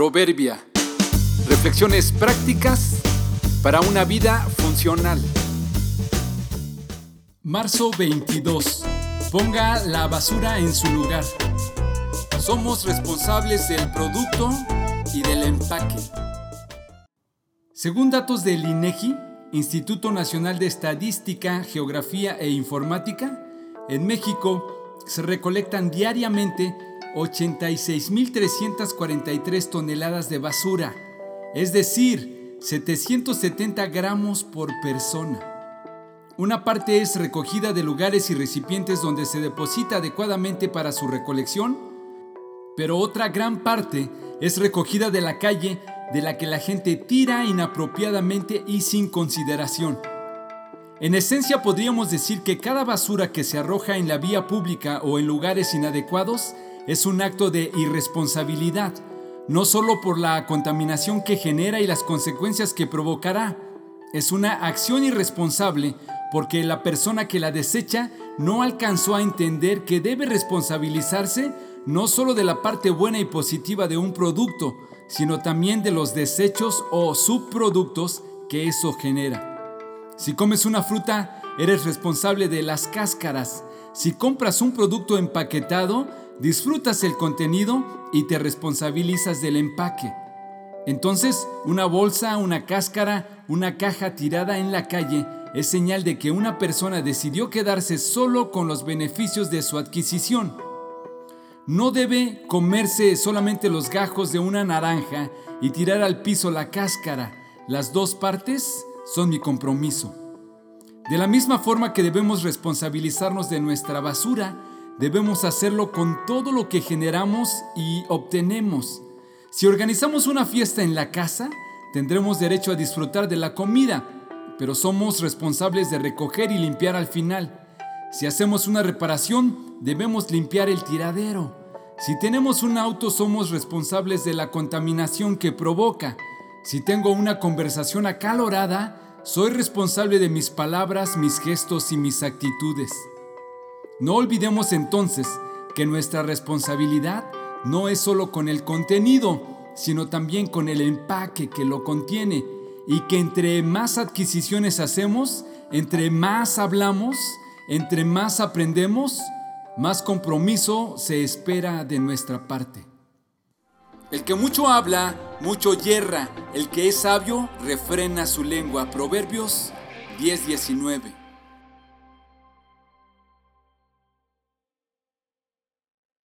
Proverbia. Reflexiones prácticas para una vida funcional. Marzo 22. Ponga la basura en su lugar. Somos responsables del producto y del empaque. Según datos del INEGI, Instituto Nacional de Estadística, Geografía e Informática, en México se recolectan diariamente 86.343 toneladas de basura, es decir, 770 gramos por persona. Una parte es recogida de lugares y recipientes donde se deposita adecuadamente para su recolección, pero otra gran parte es recogida de la calle de la que la gente tira inapropiadamente y sin consideración. En esencia podríamos decir que cada basura que se arroja en la vía pública o en lugares inadecuados es un acto de irresponsabilidad, no solo por la contaminación que genera y las consecuencias que provocará, es una acción irresponsable porque la persona que la desecha no alcanzó a entender que debe responsabilizarse no solo de la parte buena y positiva de un producto, sino también de los desechos o subproductos que eso genera. Si comes una fruta, eres responsable de las cáscaras. Si compras un producto empaquetado, disfrutas el contenido y te responsabilizas del empaque. Entonces, una bolsa, una cáscara, una caja tirada en la calle es señal de que una persona decidió quedarse solo con los beneficios de su adquisición. No debe comerse solamente los gajos de una naranja y tirar al piso la cáscara. Las dos partes son mi compromiso. De la misma forma que debemos responsabilizarnos de nuestra basura, debemos hacerlo con todo lo que generamos y obtenemos. Si organizamos una fiesta en la casa, tendremos derecho a disfrutar de la comida, pero somos responsables de recoger y limpiar al final. Si hacemos una reparación, debemos limpiar el tiradero. Si tenemos un auto, somos responsables de la contaminación que provoca. Si tengo una conversación acalorada, soy responsable de mis palabras, mis gestos y mis actitudes. No olvidemos entonces que nuestra responsabilidad no es solo con el contenido, sino también con el empaque que lo contiene y que entre más adquisiciones hacemos, entre más hablamos, entre más aprendemos, más compromiso se espera de nuestra parte. El que mucho habla, mucho yerra. El que es sabio, refrena su lengua. Proverbios 10:19.